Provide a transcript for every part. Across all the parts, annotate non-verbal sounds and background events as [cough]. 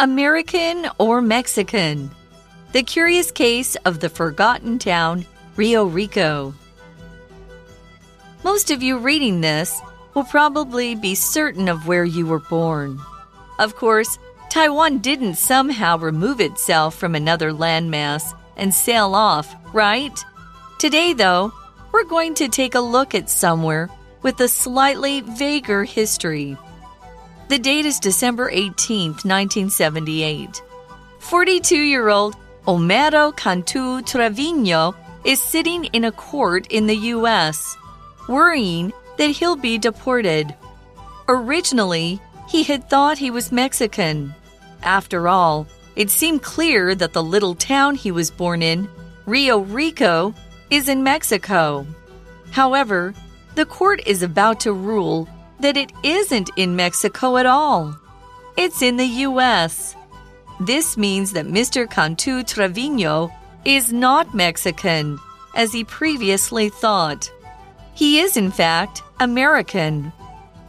American or Mexican? The Curious Case of the Forgotten Town, Rio Rico. Most of you reading this will probably be certain of where you were born. Of course, Taiwan didn't somehow remove itself from another landmass and sail off, right? Today, though, we're going to take a look at somewhere with a slightly vaguer history. The date is December 18, 1978. 42 year old Homero Cantu Trevino is sitting in a court in the U.S., worrying that he'll be deported. Originally, he had thought he was Mexican. After all, it seemed clear that the little town he was born in, Rio Rico, is in Mexico. However, the court is about to rule that it isn't in Mexico at all. It's in the U.S. This means that Mr. Cantu Trevino is not Mexican, as he previously thought. He is, in fact, American.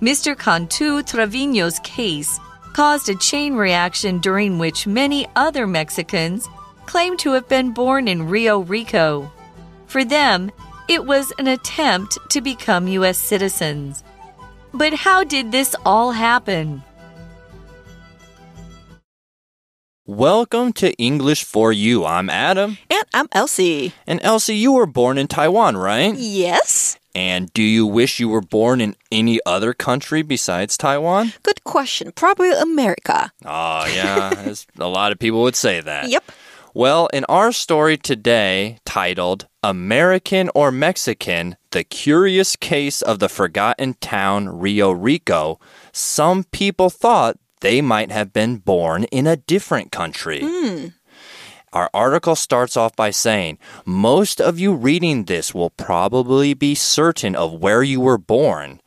Mr. Cantu Trevino's case caused a chain reaction during which many other Mexicans claimed to have been born in Rio Rico. For them, it was an attempt to become U.S. citizens. But how did this all happen? Welcome to English for You. I'm Adam. And I'm Elsie. And Elsie, you were born in Taiwan, right? Yes. And do you wish you were born in any other country besides Taiwan? Good question. Probably America. Oh, yeah. a lot of people would say that. [laughs] Yep. Well, in our story today, titled American or Mexican The Curious Case of the Forgotten Town Rio Rico, some people thought they might have been born in a different country. Hmm. Our article starts off by saying, Most of you reading this will probably be certain of where you were born.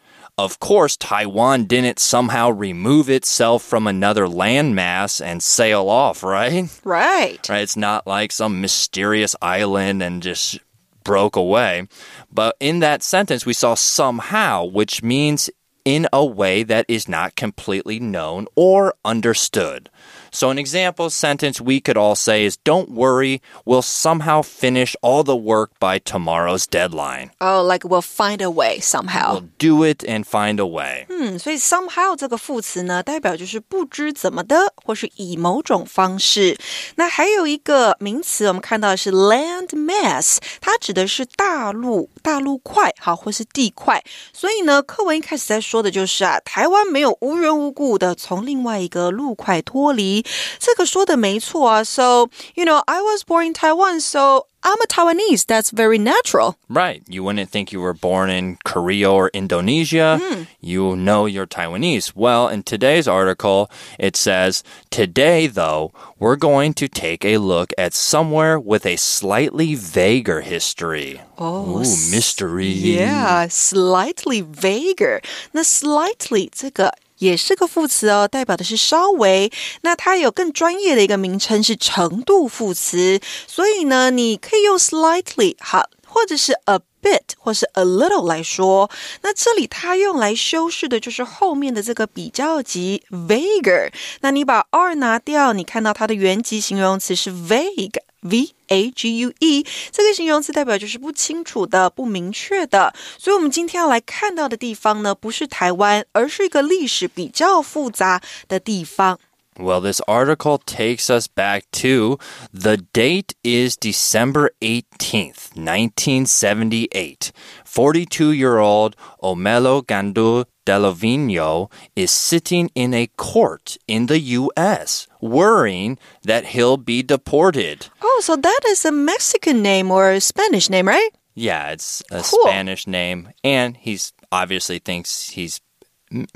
Of course, Taiwan didn't somehow remove itself from another landmass and sail off, right? Right. Right? It's not like some mysterious island and just broke away. But in that sentence, we saw somehow, which means in a way that is not completely known or understood. So, an example sentence we could all say is Don't worry, we'll somehow finish all the work by tomorrow's deadline. Oh, like we'll find a way somehow. We'll do it and find a way. 嗯，所以 somehow 这个副词呢，代表就是不知怎么的，或是以某种方式。那还有一个名词，我们看到的是 land mass，它指的是大陆、大陆块，好，或是地块。所以呢，课文一开始在说的就是啊，台湾没有无缘无故的从另外一个陆块脱离， 这个说的没错啊。So you know, I was born in Taiwan, so I'm a Taiwanese. That's very natural. Right. You wouldn't think you were born in Korea or Indonesia. Hmm. You know you're Taiwanese. Well, in today's article, it says, Today, though, we're going to take a look at somewhere with a slightly vaguer history. Oh, Ooh, s- mystery. Yeah, slightly vaguer. 那 slightly 这个 也是个副词哦，代表的是稍微。那它有更专业的一个名称是程度副词，所以呢，你可以用 slightly 好，或者是 a bit 或是 a little 来说。那这里它用来修饰的就是后面的这个比较级 vaguer。那你把 r 拿掉，你看到它的原级形容词是 vague。V A G U E 这个形容词代表就是不清楚的、不明确的，所以我们今天要来看到的地方呢，不是台湾，而是一个历史比较复杂的地方。 Well, this article takes us back to the date is December 18th, 1978. 42 year old Omelo Gandu Delovino is sitting in a court in the U.S., worrying that he'll be deported. Oh, so that is a Mexican name or a Spanish name, right? Yeah, it's a Cool. Spanish name, and he's obviously thinks he's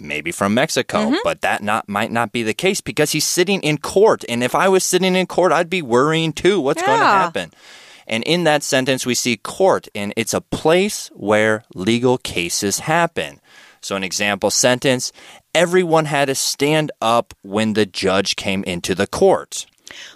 maybe from Mexico, mm-hmm. but that not might not be the case because he's sitting in court. And if I was sitting in court, I'd be worrying too. What's going to happen? And in that sentence, we see court, and it's a place where legal cases happen. So, an example sentence everyone had to stand up when the judge came into the court.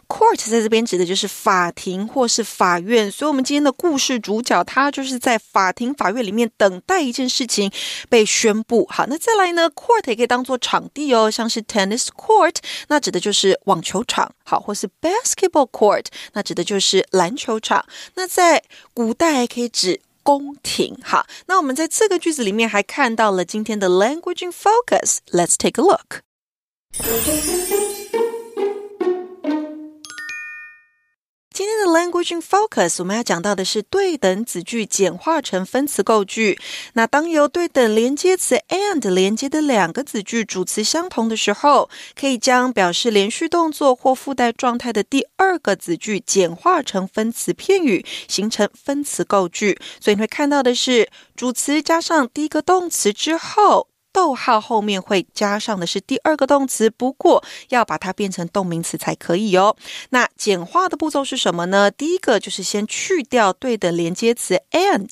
Court 在这边指的就是法庭或是法院，所以我们今天的故事主角他就是在法庭、法院里面等待一件事情被宣布。好，那再来呢，Court 也可以当做场地哦，像是 Tennis Court，那指的就是网球场，好，或是 Basketball Court，那指的就是篮球场。那在古代还可以指 宫廷。好，那我们在这个句子里面还看到了今天的 Language in Focus。Let's take a look。今天的 Language in Focus，我们要讲到的是对等子句简化成分词构句。那当由对等连接词 and 连接的两个子句主词相同的时候，可以将表示连续动作或附带状态的第二个子句简化成分词片语，形成分词构句。所以你会看到的是主词加上第一个动词之后。逗号后面会加上的是第二个动词，不过要把它变成动名词才可以哦。那简化的步骤是什么呢？第一个就是先去掉对的连接词 and，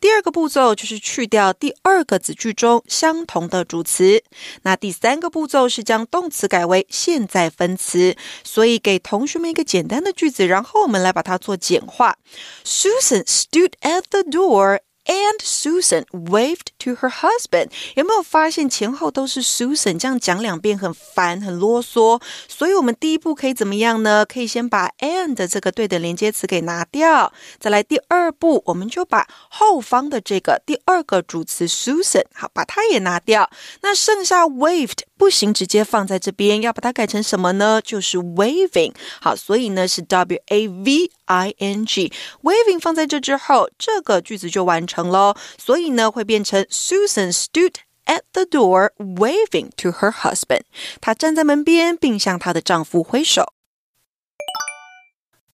第二个步骤就是去掉第二个子句中相同的主词，那第三个步骤是将动词改为现在分词。所以给同学们一个简单的句子，然后我们来把它做简化。Susan stood at the door. And Susan waved to her husband。有没有发现前后都是 Susan？这样讲两遍很烦，很啰嗦。所以，我们第一步可以怎么样呢？可以先把 and 这个对的连接词给拿掉。再来第二步，我们就把后方的这个第二个主词 Susan，好，把它也拿掉。那剩下 waved 不行，直接放在这边，要把它改成什么呢？就是 waving。好，所以呢是 w a v i n g。waving 放在这之后，这个句子就完成。咯，所以呢会变成 Susan stood at the door waving to her husband。她站在门边，并向她的丈夫挥手。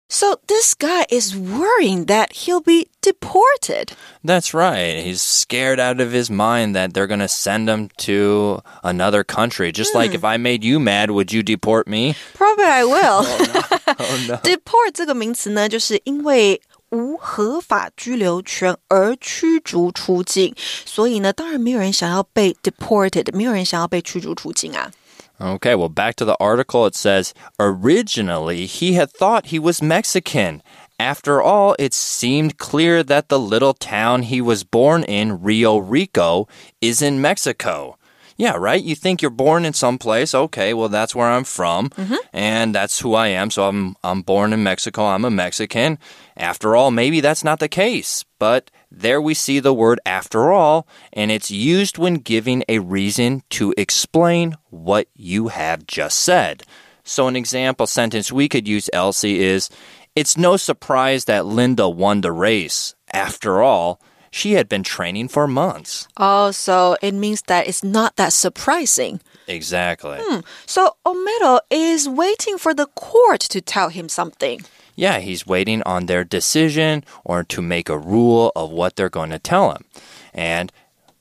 So this guy is worrying that he'll be deported. That's right. He's scared out of his mind that they're going to send him to another country. Just like if I made you mad, would you deport me? Probably I will. [laughs] oh, no. Oh, no. [laughs] Deport 这个名词呢，就是因为无合法居留权而驱逐出境，所以呢，当然没有人想要被 deported，没有人想要被驱逐出境啊。 Okay, well, back to the article. It says originally he had thought he was Mexican. After all, it seemed clear that the little town he was born in, Rio Rico, is in Mexico. Yeah, right? You think you're born in some place. Okay, well, that's where I'm from, mm-hmm. and that's who I am. So I'm, I'm born in Mexico. I'm a Mexican. After all, maybe that's not the case. But there we see the word after all, and it's used when giving a reason to explain what you have just said. So, an example sentence we could use, Elsie, is It's no surprise that Linda won the race. After all, she had been training for months. Oh, so it means that it's not that surprising. Exactly. Hmm. So Homero is waiting for the court to tell him something. Yeah, he's waiting on their decision or to make a rule of what they're going to tell him. And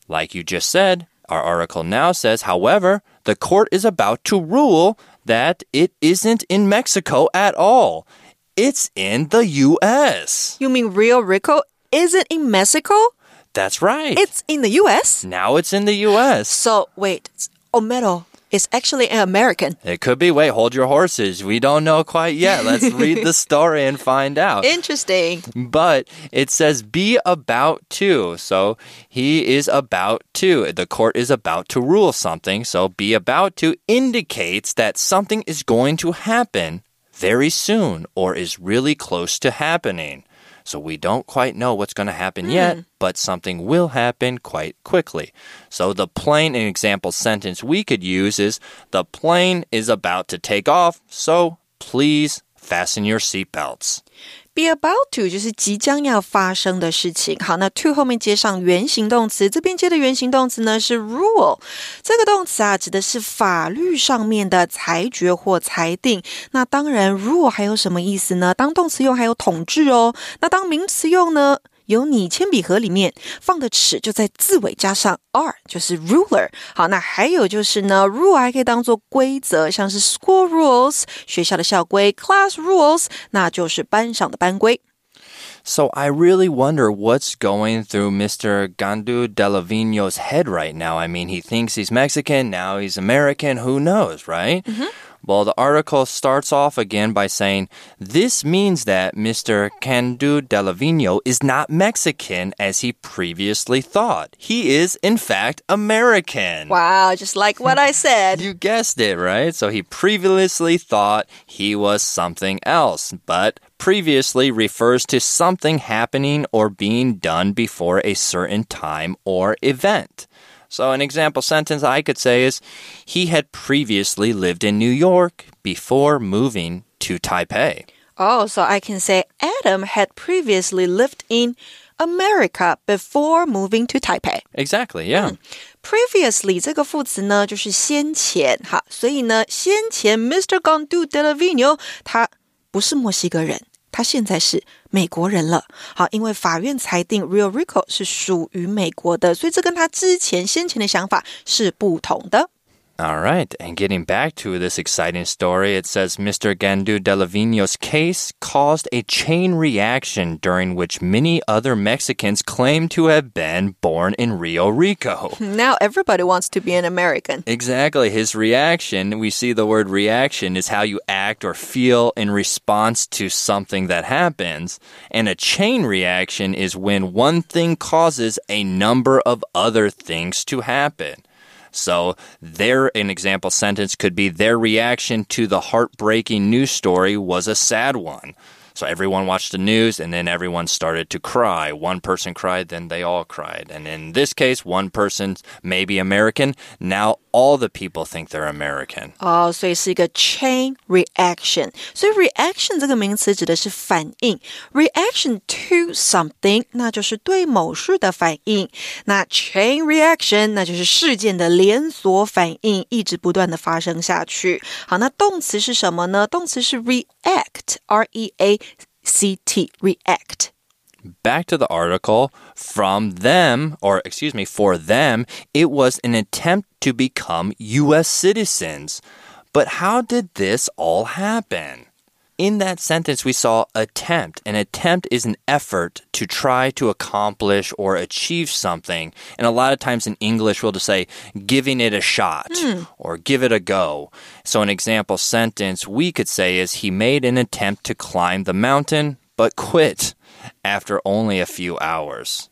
like you just said, our article now says, however, the court is about to rule that it isn't in Mexico at all. It's in the US. You mean Rio Rico is it in Mexico? That's right. It's in the US? Now it's in the US. So, wait, Homero is actually an American. It could be. Wait, hold your horses. We don't know quite yet. Let's read the [laughs] story and find out. Interesting. But it says be about to. So he is about to. The court is about to rule something. So be about to indicates that something is going to happen very soon or is really close to happening. So we don't quite know what's going to happen mm. yet, but something will happen quite quickly. So the plain example sentence we could use is the plane is about to take off, so please fasten your seatbelts. Be about to 就是即将要发生的事情。好，那 to 后面接上原形动词，这边接的原形动词呢是 rule。这个动词啊，指的是法律上面的裁决或裁定。那当然，rule 还有什么意思呢？当动词用还有统治哦。那当名词用呢？有你铅笔盒里面放的尺就在字尾加上 r，就是 ruler。好，那还有就是呢，rule 还可以当做规则，像是 school rules 学校的校规，class rules 那就是班上的班规。So I really wonder what's going through Mr. Gandu Delavino's head right now. I mean, he thinks he's Mexican, now he's American, who knows, right? Mm-hmm. Well, the article starts off again by saying this means that Mr. Candu Delavino is not Mexican as he previously thought. He is, in fact, American. Wow, just like what I said. [laughs] You guessed it, right? So he previously thought he was something else, but previously refers to something happening or being done before a certain time or event. So, an example sentence I could say is He had previously lived in New York before moving to Taipei. Oh, so I can say Adam had previously lived in America before moving to Taipei. Exactly, yeah. Previously 这个副词呢，就是先前哈，所以呢，先前 Mr. Gandu Delavino 他不是墨西哥人， 他现在是美国人了。好，因为法院裁定 Real Rico 是属于美国的，所以这跟他之前先前的想法是不同的。All right, and getting back to this exciting story, it says Mr. Gandu Delavino's case caused a chain reaction during which many other Mexicans claim to have been born in Rio Rico. [laughs] Now everybody wants to be an American. Exactly. His reaction, we see the word reaction is how you act or feel in response to something that happens. And a chain reaction is when one thing causes a number of other things to happen. So, their an example sentence could be their reaction to the heartbreaking news story was a sad one. So everyone watched the news and then everyone started to cry. One person cried, then they all cried. And in this case, one person may be American. Now all the people think they're American. 哦，所以是一个 chain reaction。所以 reaction 这个名词指的是反应，reaction to something，那就是对某事的反应。那 chain reaction 那就是事件的连锁反应，一直不断的发生下去。好，那动词是什么呢？动词是 react，r e a c t react。Back to the article. From them, or excuse me, for them, it was an attempt to become U.S. citizens. But how did this all happen? In that sentence, we saw attempt. An attempt is an effort to try to accomplish or achieve something. And a lot of times in English, we'll just say giving it a shot hmm. or give it a go. So, an example sentence we could say is He made an attempt to climb the mountain, but quit after only a few hours.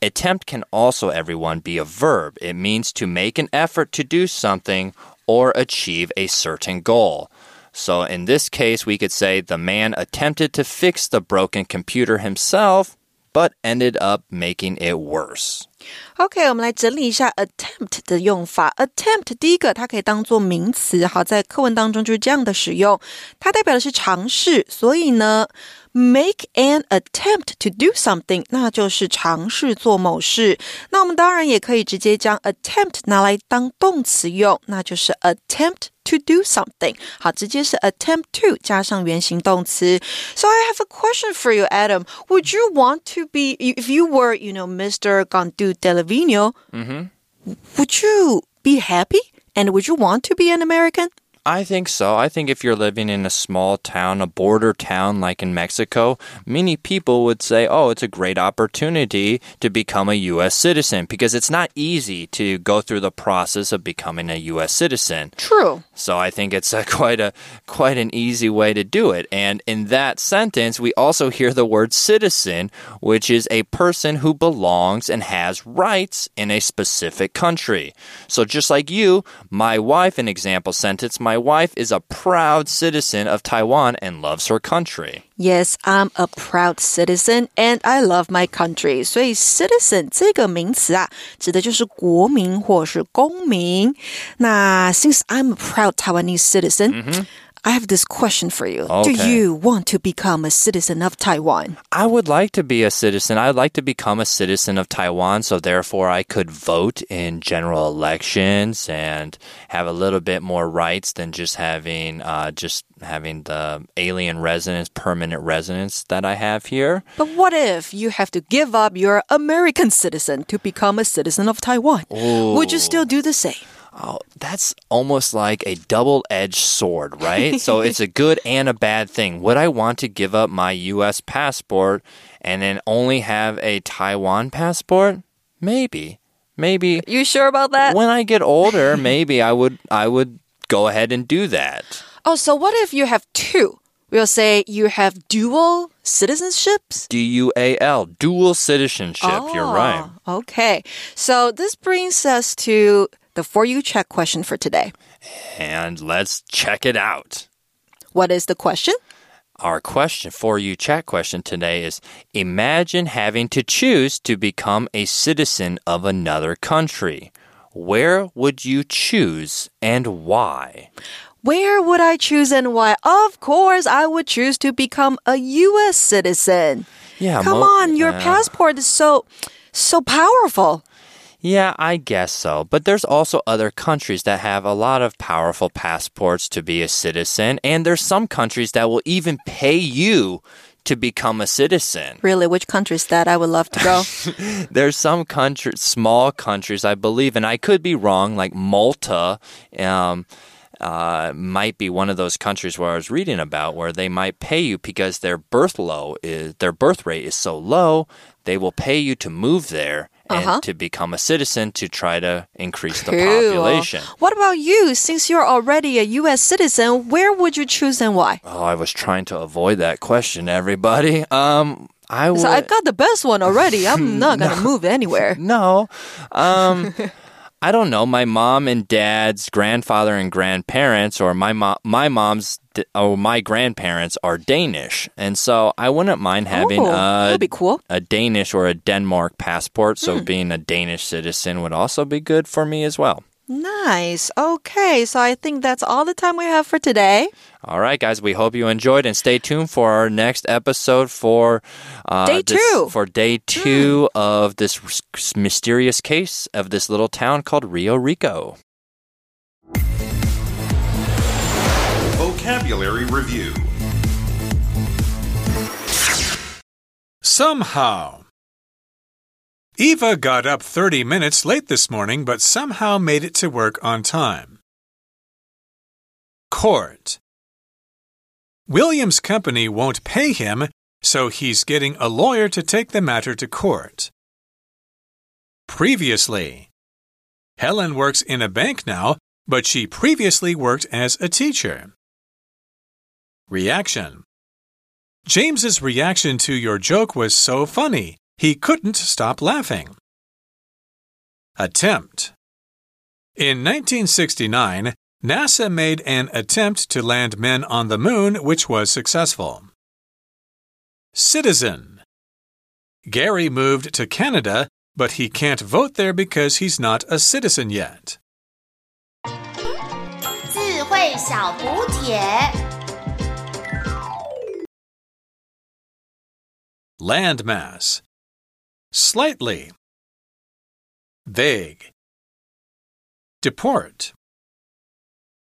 Attempt can also, everyone, be a verb. It means to make an effort to do something or achieve a certain goal. So in this case, we could say the man attempted to fix the broken computer himself, but ended up making it worse. OK，我们来整理一下 attempt 的用法。attempt 第一个，它可以当做名词，好，在课文当中就是这样的使用，它代表的是尝试，所以呢，make an attempt to do something，那就是尝试做某事。那我们当然也可以直接将 attempt 拿来当动词用，那就是 attempt。To do something，好，直接是 attempt to 加上原形动词。So I have a question for you, Adam. Would you want to be if you were, you know, Mr. Gandu Delavino? Mm-hmm. Would you be happy? And would you want to be an American? I think so. I think if you're living in a small town, a border town like in Mexico, many people would say, oh, it's a great opportunity to become a U.S. citizen because it's not easy to go through the process of becoming a U.S. citizen. True. So I think it's a [laughs] quite a quite an easy way to do it. And in that sentence, we also hear the word citizen, which is a person who belongs and has rights in a specific country. So just like you, my wife, an example sentence, my wife is a proud citizen of Taiwan and loves her country. Yes, I'm a proud citizen and I love my country. 所以 citizen 这个名词啊，指的就是国民或是公民。那 since I'm a proud Taiwanese citizen, I have this question for you. Do you want to become a citizen of Taiwan? I would like to be a citizen. I'd like to become a citizen of Taiwan, so therefore I could vote in general elections and have a little bit more rights than just having uh, just having the alien residence, permanent residence that I have here. But what if you have to give up your American citizen to become a citizen of Taiwan? Would you still do the same? Oh, that's almost like a double edged sword, right? so [laughs] it's a good and a bad thing. Would I want to give up my US passport and then only have a Taiwan passport? Maybe. Maybe You sure about that? when I get older, maybe I would I would go ahead and do that. Oh, so what if you have two? We'll say you have dual citizenships. D U A L, dual citizenship. You're right. Oh, Okay. So this brings us to the For You Check question for today. And let's check it out. What is the question? Our question for you chat question today is Imagine having to choose to become a citizen of another country. Where would you choose and why? Where would I choose and why? Of course, I would choose to become a U.S. citizen. Yeah, Come on, your uh, passport is so, so powerful. Yeah, I guess so. But there's also other countries that have a lot of powerful passports to be a citizen, and there's some countries that will even pay you to become a citizen. Really, which country is that? I would love to go. [laughs] There's some country, small countries, I believe, and I could be wrong, like Malta. Um, uh, might be one of those countries where I was reading about where they might pay you because their birth low is their birth rate is so low, they will pay you to move there and Uh-huh. to become a citizen to try to increase the population. What about you? Since you're already a U.S. citizen, where would you choose and why? Oh, I was trying to avoid that question, everybody. Um, I would. So I got the best one already. I'm [laughs] not gonna move anywhere. [laughs] No. Um [laughs] I don't know. My mom and dad's grandfather and grandparents or my mom my mom's d- or my grandparents are Danish. And so I wouldn't mind having Oh, a be cool. a Danish or a Denmark passport, so Hmm. being a Danish citizen would also be good for me as well. Nice. Okay, so I think that's all the time we have for today. All right, guys. We hope you enjoyed, and stay tuned for our next episode for uh, Day this- two. For day two of this mysterious case of this little town called Rio Rico. Vocabulary Review Somehow. Eva got up 30 minutes late this morning, but somehow made it to work on time. Court. William's company won't pay him, so he's getting a lawyer to take the matter to court. Previously. Helen works in a bank now, but she previously worked as a teacher. Reaction. James's reaction to your joke was so funny, he couldn't stop laughing. Attempt. In 1969, NASA made an attempt to land men on the moon, which was successful. Citizen. Gary moved to Canada, but he can't vote there because he's not a citizen yet. 智慧小补帖。 Landmass. Slightly. Vague. Deport.